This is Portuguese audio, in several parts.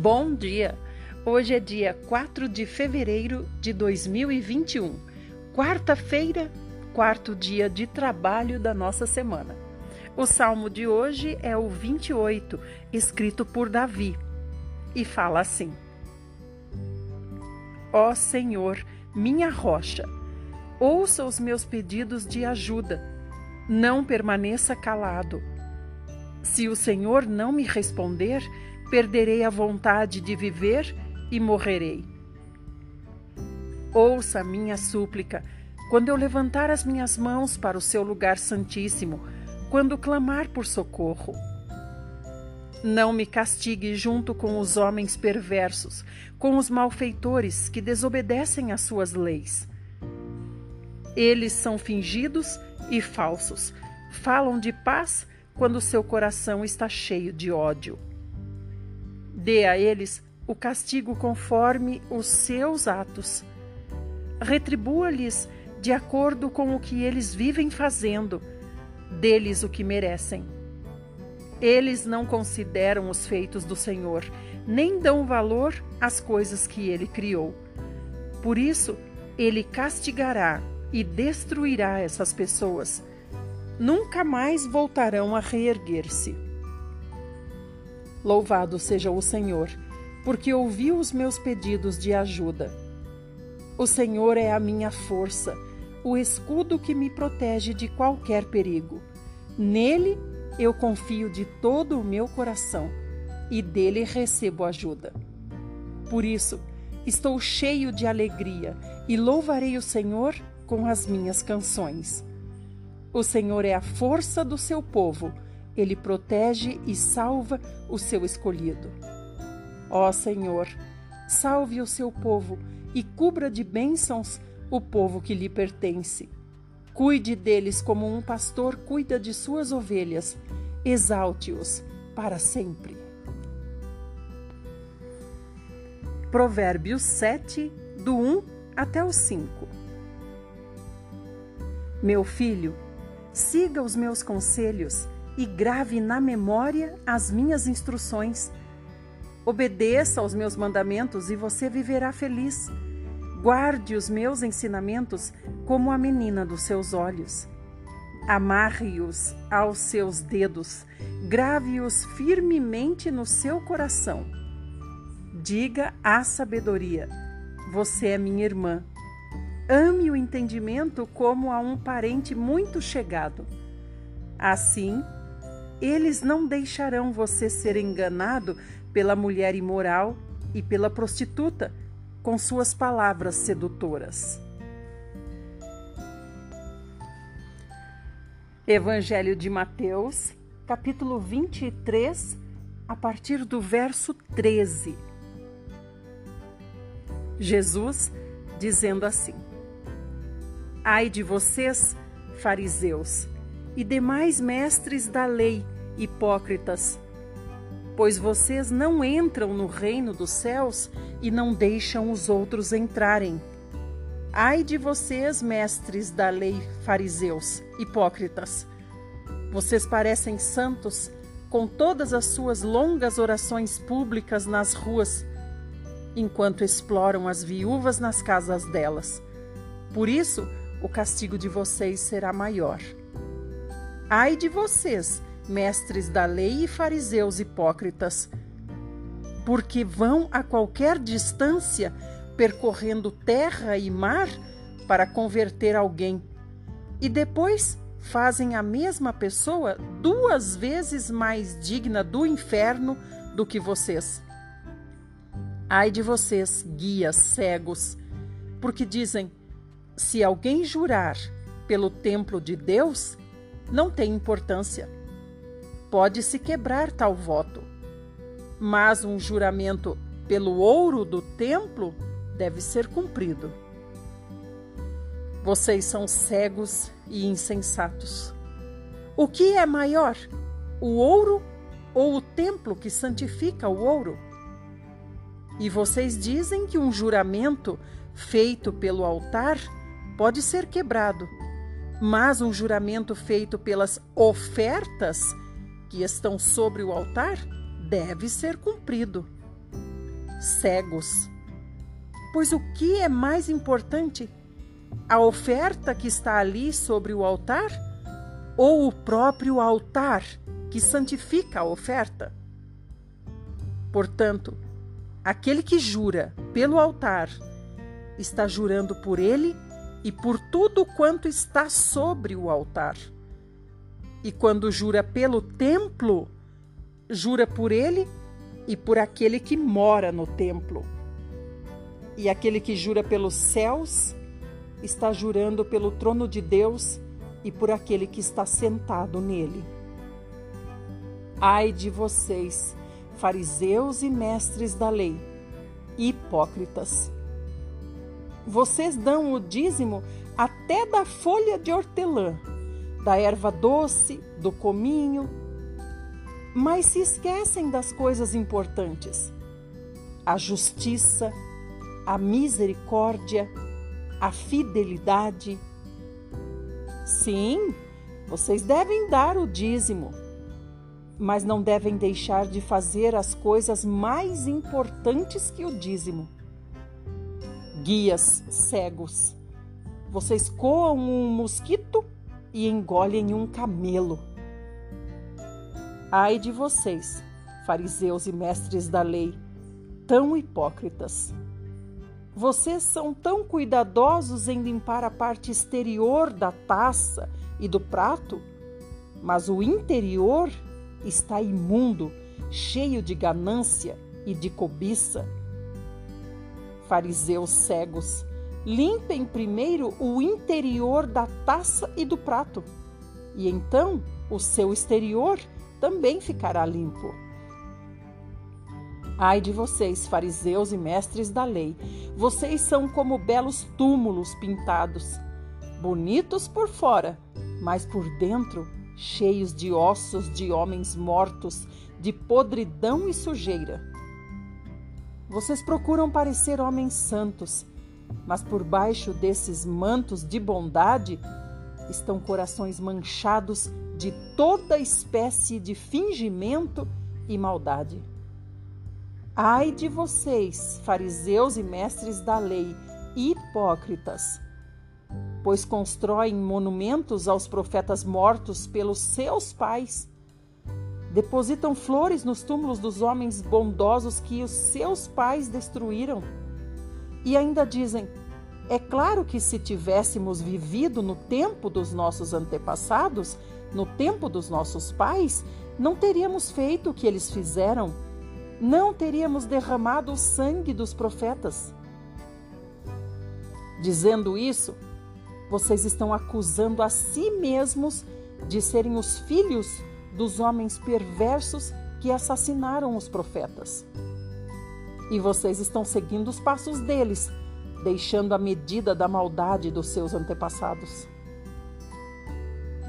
Bom dia! Hoje é dia 4 de fevereiro de 2021, quarta-feira, quarto dia de trabalho da nossa semana. O salmo de hoje é o 28, escrito por Davi, e fala assim: Ó Senhor, minha rocha, ouça os meus pedidos de ajuda, não permaneça calado. Se o Senhor não me responder, perderei a vontade de viver e morrerei. Ouça a minha súplica quando eu levantar as minhas mãos para o seu lugar santíssimo, quando clamar por socorro. Não me castigue junto com os homens perversos, com os malfeitores que desobedecem às suas leis. Eles são fingidos e falsos, falam de paz quando seu coração está cheio de ódio. Dê a eles o castigo conforme os seus atos. Retribua-lhes de acordo com o que eles vivem fazendo, deles o que merecem. Eles não consideram os feitos do Senhor, nem dão valor às coisas que ele criou. Por isso, ele castigará e destruirá essas pessoas. Nunca mais voltarão a reerguer-se. Louvado seja o Senhor, porque ouviu os meus pedidos de ajuda. O Senhor é a minha força, o escudo que me protege de qualquer perigo. Nele eu confio de todo o meu coração e dele recebo ajuda. Por isso, estou cheio de alegria e louvarei o Senhor com as minhas canções. O Senhor é a força do seu povo ele protege e salva o seu escolhido. Ó Senhor, salve o seu povo e cubra de bênçãos o povo que lhe pertence. Cuide deles como um pastor cuida de suas ovelhas. Exalte-os para sempre. Provérbios 7, do 1 até o 5. Meu filho, siga os meus conselhos e grave na memória as minhas instruções. Obedeça aos meus mandamentos e você viverá feliz. Guarde os meus ensinamentos como a menina dos seus olhos. Amarre-os aos seus dedos, grave-os firmemente no seu coração. Diga à sabedoria: Você é minha irmã. Ame o entendimento como a um parente muito chegado. Assim, eles não deixarão você ser enganado pela mulher imoral e pela prostituta com suas palavras sedutoras. Evangelho de Mateus, capítulo 23, a partir do verso 13. Jesus dizendo assim: Ai de vocês, fariseus, e demais mestres da lei, hipócritas, pois vocês não entram no reino dos céus e não deixam os outros entrarem. Ai de vocês, mestres da lei, fariseus, hipócritas! Vocês parecem santos com todas as suas longas orações públicas nas ruas, enquanto exploram as viúvas nas casas delas. Por isso, o castigo de vocês será maior. Ai de vocês, mestres da lei e fariseus hipócritas, porque vão a qualquer distância percorrendo terra e mar para converter alguém, e depois fazem a mesma pessoa duas vezes mais digna do inferno do que vocês. Ai de vocês, guias cegos, porque dizem: se alguém jurar pelo templo de Deus, não tem importância. Pode-se quebrar tal voto, mas um juramento pelo ouro do templo deve ser cumprido. Vocês são cegos e insensatos. O que é maior, o ouro ou o templo que santifica o ouro? E vocês dizem que um juramento feito pelo altar pode ser quebrado mas um juramento feito pelas ofertas que estão sobre o altar deve ser cumprido. cegos. Pois o que é mais importante? A oferta que está ali sobre o altar ou o próprio altar que santifica a oferta? Portanto, aquele que jura pelo altar está jurando por ele e por tudo quanto está sobre o altar. E quando jura pelo templo, jura por ele e por aquele que mora no templo. E aquele que jura pelos céus está jurando pelo trono de Deus e por aquele que está sentado nele. Ai de vocês, fariseus e mestres da lei, hipócritas! Vocês dão o dízimo até da folha de hortelã, da erva doce, do cominho, mas se esquecem das coisas importantes: a justiça, a misericórdia, a fidelidade. Sim, vocês devem dar o dízimo, mas não devem deixar de fazer as coisas mais importantes que o dízimo. Guias cegos, vocês coam um mosquito e engolem um camelo. Ai de vocês, fariseus e mestres da lei, tão hipócritas. Vocês são tão cuidadosos em limpar a parte exterior da taça e do prato, mas o interior está imundo, cheio de ganância e de cobiça. Fariseus cegos, limpem primeiro o interior da taça e do prato, e então o seu exterior também ficará limpo. Ai de vocês, fariseus e mestres da lei, vocês são como belos túmulos pintados, bonitos por fora, mas por dentro cheios de ossos de homens mortos, de podridão e sujeira. Vocês procuram parecer homens santos, mas por baixo desses mantos de bondade estão corações manchados de toda espécie de fingimento e maldade. Ai de vocês, fariseus e mestres da lei, hipócritas, pois constroem monumentos aos profetas mortos pelos seus pais. Depositam flores nos túmulos dos homens bondosos que os seus pais destruíram. E ainda dizem: é claro que se tivéssemos vivido no tempo dos nossos antepassados, no tempo dos nossos pais, não teríamos feito o que eles fizeram, não teríamos derramado o sangue dos profetas. Dizendo isso, vocês estão acusando a si mesmos de serem os filhos dos homens perversos que assassinaram os profetas. E vocês estão seguindo os passos deles, deixando a medida da maldade dos seus antepassados.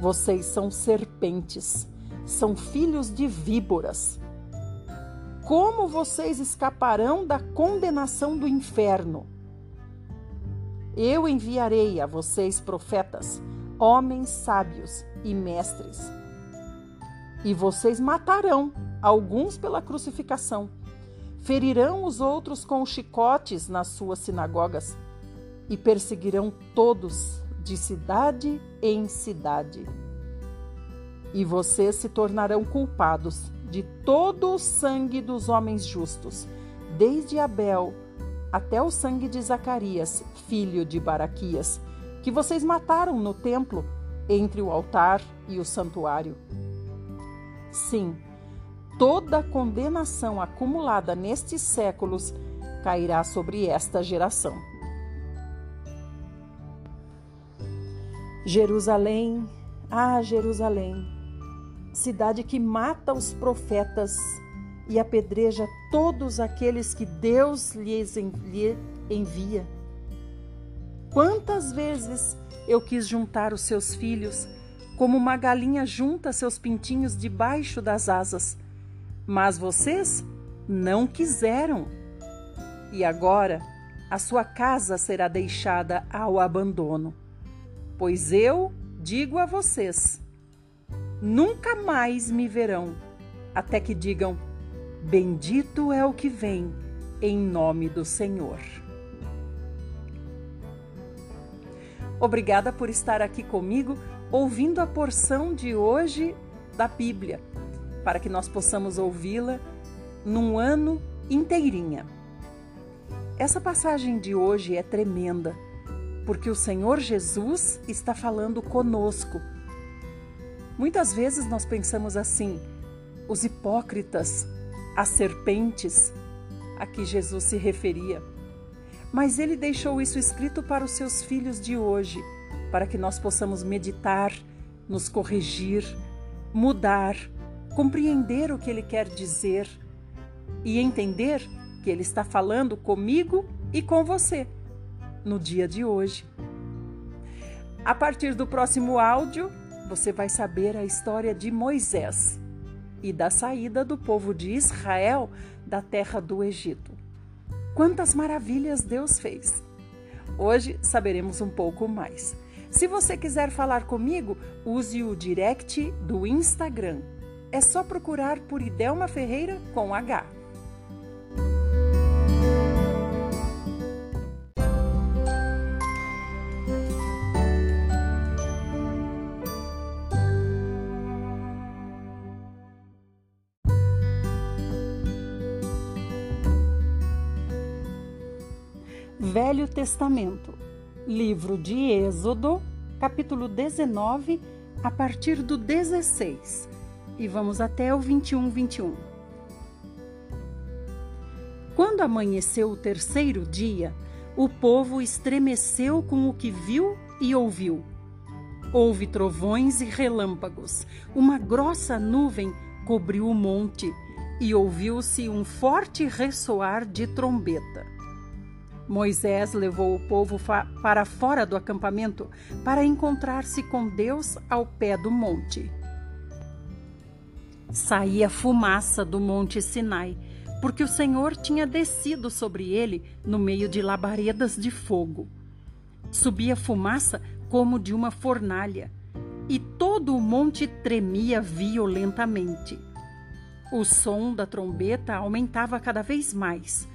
Vocês são serpentes, são filhos de víboras. Como vocês escaparão da condenação do inferno? Eu enviarei a vocês profetas, homens sábios e mestres. E vocês matarão alguns pela crucificação, ferirão os outros com chicotes nas suas sinagogas e perseguirão todos de cidade em cidade. E vocês se tornarão culpados de todo o sangue dos homens justos, desde Abel até o sangue de Zacarias, filho de Baraquias, que vocês mataram no templo, entre o altar e o santuário. Sim, toda condenação acumulada nestes séculos cairá sobre esta geração. Jerusalém, ah, Jerusalém, cidade que mata os profetas e apedreja todos aqueles que Deus lhes envia. Quantas vezes eu quis juntar os seus filhos, como uma galinha junta seus pintinhos debaixo das asas, mas vocês não quiseram. E agora a sua casa será deixada ao abandono. Pois eu digo a vocês: nunca mais me verão, até que digam: Bendito é o que vem em nome do Senhor. Obrigada por estar aqui comigo ouvindo a porção de hoje da Bíblia, para que nós possamos ouvi-la num ano inteirinha. Essa passagem de hoje é tremenda, porque o Senhor Jesus está falando conosco. Muitas vezes nós pensamos assim: os hipócritas, as serpentes, a que Jesus se referia. Mas ele deixou isso escrito para os seus filhos de hoje, para que nós possamos meditar, nos corrigir, mudar, compreender o que ele quer dizer e entender que ele está falando comigo e com você no dia de hoje. A partir do próximo áudio, você vai saber a história de Moisés e da saída do povo de Israel da terra do Egito. Quantas maravilhas Deus fez! Hoje saberemos um pouco mais. Se você quiser falar comigo, use o direct do Instagram. É só procurar por Idelma Ferreira com H. Velho Testamento, livro de Êxodo, capítulo 19, a partir do 16, e vamos até o 21, 21. Quando amanheceu o terceiro dia, o povo estremeceu com o que viu e ouviu. Houve trovões e relâmpagos, uma grossa nuvem cobriu o monte e ouviu-se um forte ressoar de trombeta. Moisés levou o povo para fora do acampamento para encontrar-se com Deus ao pé do monte. Saía fumaça do monte Sinai, porque o Senhor tinha descido sobre ele no meio de labaredas de fogo. Subia fumaça como de uma fornalha, e todo o monte tremia violentamente. O som da trombeta aumentava cada vez mais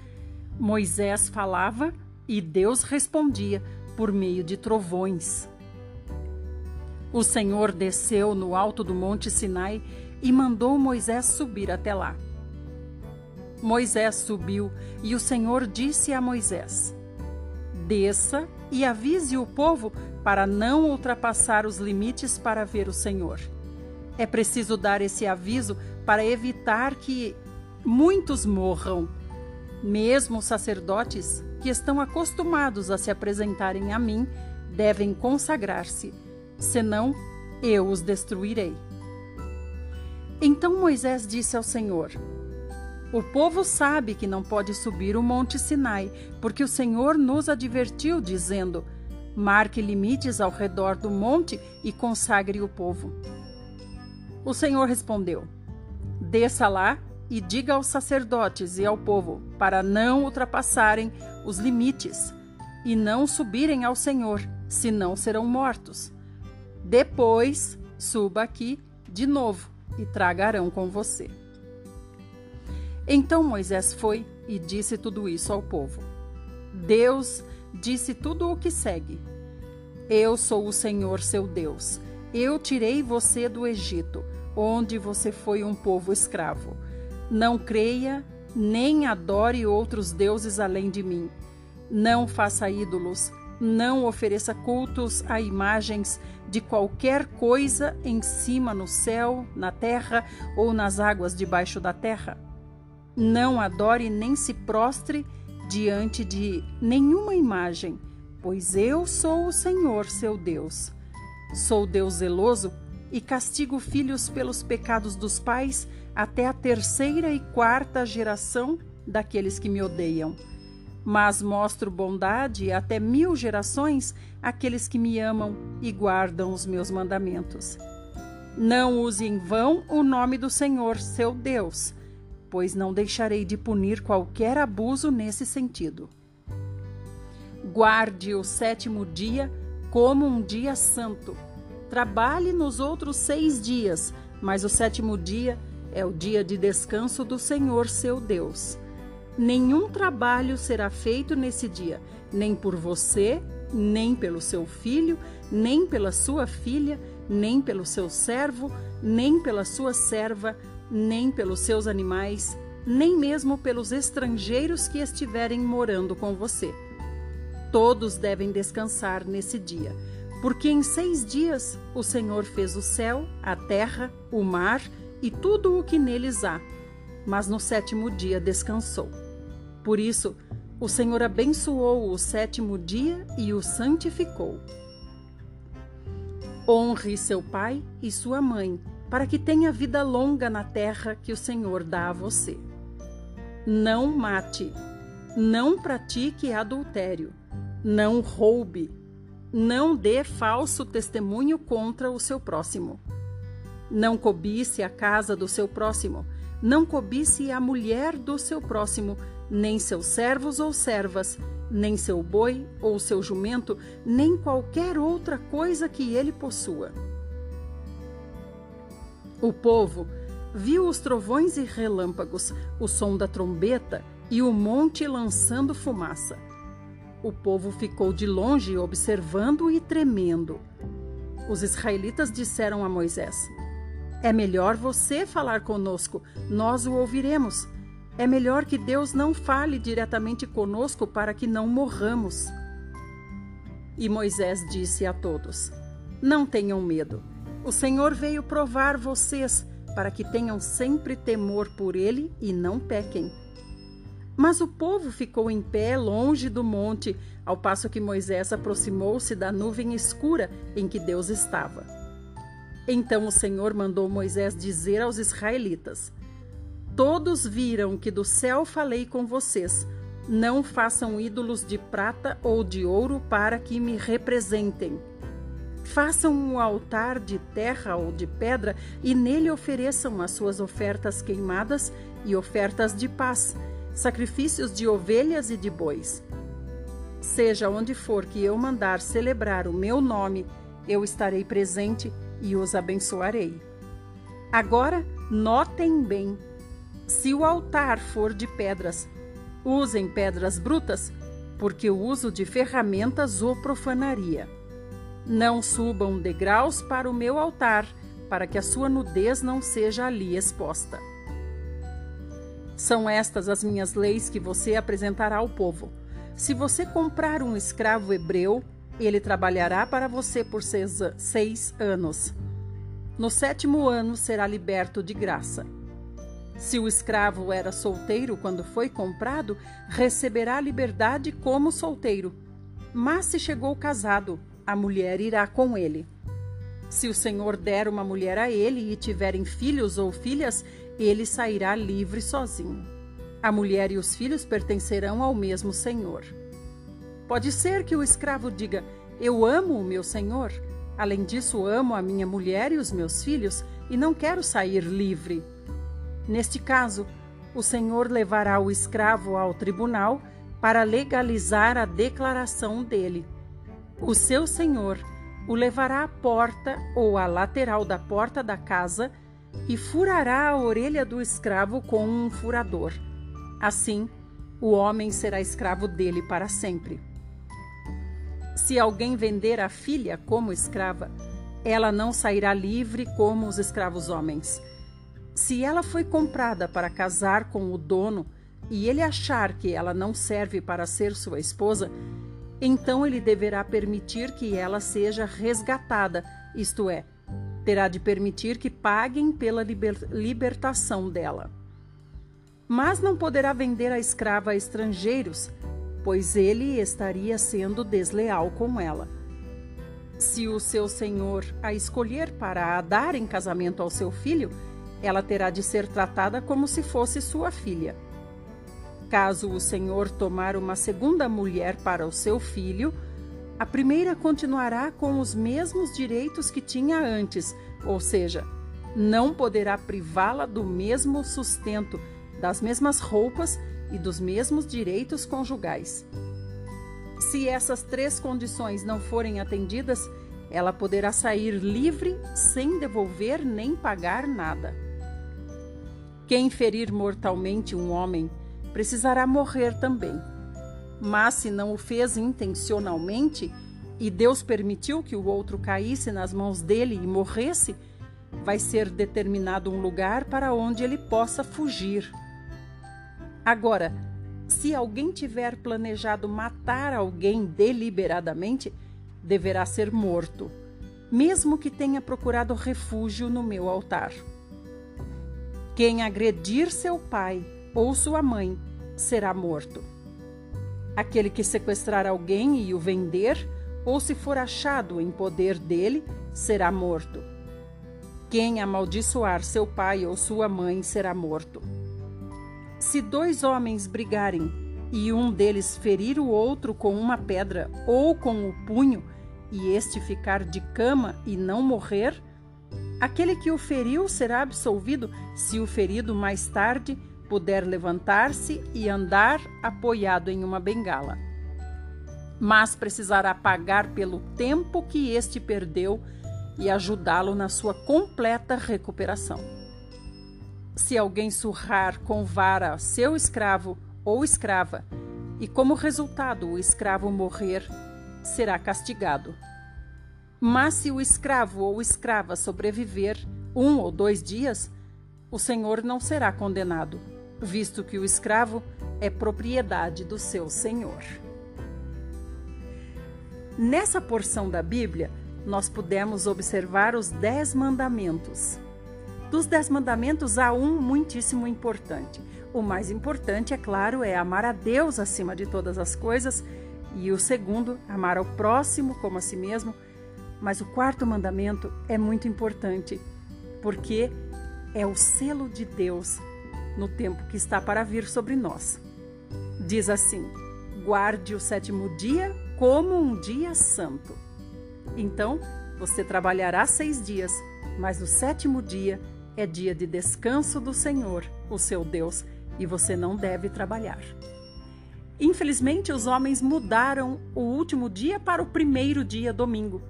Moisés falava e Deus respondia por meio de trovões. O Senhor desceu no alto do monte Sinai e mandou Moisés subir até lá. Moisés subiu e o Senhor disse a Moisés: Desça e avise o povo para não ultrapassar os limites para ver o Senhor. É preciso dar esse aviso para evitar que muitos morram mesmo os sacerdotes, que estão acostumados a se apresentarem a mim, devem consagrar-se, senão eu os destruirei. Então Moisés disse ao Senhor: O povo sabe que não pode subir o monte Sinai, porque o Senhor nos advertiu, dizendo: Marque limites ao redor do monte e consagre o povo. O Senhor respondeu: Desça lá e diga aos sacerdotes e ao povo para não ultrapassarem os limites e não subirem ao Senhor, senão serão mortos. Depois, suba aqui de novo e tragarão com você. Então Moisés foi e disse tudo isso ao povo. Deus disse tudo o que segue. Eu sou o Senhor seu Deus. Eu tirei você do Egito, onde você foi um povo escravo. Não creia nem adore outros deuses além de mim. Não faça ídolos, não ofereça cultos a imagens de qualquer coisa em cima no céu, na terra ou nas águas debaixo da terra. Não adore nem se prostre diante de nenhuma imagem, pois eu sou o Senhor, seu Deus. Sou Deus zeloso e castigo filhos pelos pecados dos pais até a terceira e quarta geração daqueles que me odeiam. Mas mostro bondade até mil gerações àqueles que me amam e guardam os meus mandamentos. Não use em vão o nome do Senhor, seu Deus, pois não deixarei de punir qualquer abuso nesse sentido. Guarde o sétimo dia como um dia santo. Trabalhe nos outros seis dias, mas o sétimo dia é o dia de descanso do Senhor seu Deus. Nenhum trabalho será feito nesse dia, nem por você, nem pelo seu filho, nem pela sua filha, nem pelo seu servo, nem pela sua serva, nem pelos seus animais, nem mesmo pelos estrangeiros que estiverem morando com você. Todos devem descansar nesse dia, porque em seis dias o Senhor fez o céu, a terra, o mar e tudo o que neles há, mas no sétimo dia descansou. Por isso, o Senhor abençoou o sétimo dia e o santificou. Honre seu pai e sua mãe, para que tenha vida longa na terra que o Senhor dá a você. Não mate, não pratique adultério, não roube, não dê falso testemunho contra o seu próximo. Não cobice a casa do seu próximo, não cobice a mulher do seu próximo, nem seus servos ou servas, nem seu boi ou seu jumento, nem qualquer outra coisa que ele possua. O povo viu os trovões e relâmpagos, o som da trombeta e o monte lançando fumaça. O povo ficou de longe observando e tremendo. Os israelitas disseram a Moisés: É melhor você falar conosco, nós o ouviremos. É melhor que Deus não fale diretamente conosco para que não morramos. E Moisés disse a todos: Não tenham medo. O Senhor veio provar vocês para que tenham sempre temor por ele e não pequem. Mas o povo ficou em pé longe do monte, ao passo que Moisés aproximou-se da nuvem escura em que Deus estava. Então o Senhor mandou Moisés dizer aos israelitas: Todos viram que do céu falei com vocês. Não façam ídolos de prata ou de ouro para que me representem. Façam um altar de terra ou de pedra e nele ofereçam as suas ofertas queimadas e ofertas de paz, sacrifícios de ovelhas e de bois. Seja onde for que eu mandar celebrar o meu nome, eu estarei presente e os abençoarei. Agora, notem bem se o altar for de pedras, usem pedras brutas, porque o uso de ferramentas o profanaria. Não subam degraus para o meu altar, para que a sua nudez não seja ali exposta. São estas as minhas leis que você apresentará ao povo. Se você comprar um escravo hebreu, ele trabalhará para você por seis, seis anos. No sétimo ano será liberto de graça. Se o escravo era solteiro quando foi comprado, receberá liberdade como solteiro. Mas se chegou casado, a mulher irá com ele. Se o Senhor der uma mulher a ele e tiverem filhos ou filhas, ele sairá livre sozinho. A mulher e os filhos pertencerão ao mesmo Senhor. Pode ser que o escravo diga: Eu amo o meu senhor. Além disso, amo a minha mulher e os meus filhos e não quero sair livre. Neste caso, o senhor levará o escravo ao tribunal para legalizar a declaração dele. O seu senhor o levará à porta ou à lateral da porta da casa e furará a orelha do escravo com um furador. Assim, o homem será escravo dele para sempre. Se alguém vender a filha como escrava, ela não sairá livre como os escravos homens se ela foi comprada para casar com o dono e ele achar que ela não serve para ser sua esposa, então ele deverá permitir que ela seja resgatada, isto é, terá de permitir que paguem pela liber libertação dela. Mas não poderá vender a escrava a estrangeiros, pois ele estaria sendo desleal com ela. Se o seu senhor a escolher para a dar em casamento ao seu filho, ela terá de ser tratada como se fosse sua filha. Caso o senhor tomar uma segunda mulher para o seu filho, a primeira continuará com os mesmos direitos que tinha antes, ou seja, não poderá privá-la do mesmo sustento, das mesmas roupas e dos mesmos direitos conjugais. Se essas três condições não forem atendidas, ela poderá sair livre sem devolver nem pagar nada. Quem ferir mortalmente um homem, precisará morrer também. Mas se não o fez intencionalmente e Deus permitiu que o outro caísse nas mãos dele e morresse, vai ser determinado um lugar para onde ele possa fugir. Agora, se alguém tiver planejado matar alguém deliberadamente, deverá ser morto, mesmo que tenha procurado refúgio no meu altar. Quem agredir seu pai ou sua mãe será morto. Aquele que sequestrar alguém e o vender, ou se for achado em poder dele, será morto. Quem amaldiçoar seu pai ou sua mãe será morto. Se dois homens brigarem e um deles ferir o outro com uma pedra ou com o punho, e este ficar de cama e não morrer, aquele que o feriu será absolvido se o ferido mais tarde puder levantar-se e andar apoiado em uma bengala. Mas precisará pagar pelo tempo que este perdeu e ajudá-lo na sua completa recuperação. Se alguém surrar com vara seu escravo ou escrava, e como resultado o escravo morrer, será castigado. Mas se o escravo ou escrava sobreviver um ou dois dias, o senhor não será condenado, visto que o escravo é propriedade do seu senhor. Nessa porção da Bíblia, nós pudemos observar os dez mandamentos. Dos dez mandamentos, há um muitíssimo importante. O mais importante, é claro, é amar a Deus acima de todas as coisas, e o segundo, amar ao próximo como a si mesmo. Mas o quarto mandamento é muito importante, porque é o selo de Deus no tempo que está para vir sobre nós. Diz assim: guarde o sétimo dia como um dia santo. Então, você trabalhará seis dias, mas o sétimo dia é dia de descanso do Senhor, o seu Deus, e você não deve trabalhar. Infelizmente, os homens mudaram o último dia para o primeiro dia, domingo.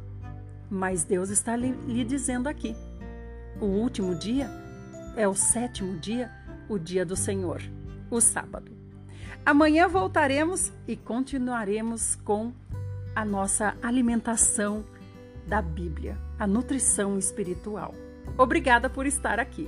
Mas Deus está lhe, dizendo aqui: o último dia é o sétimo dia o dia do Senhor, o sábado. Amanhã voltaremos e continuaremos com a nossa alimentação da Bíblia, a nutrição espiritual. Obrigada por estar aqui.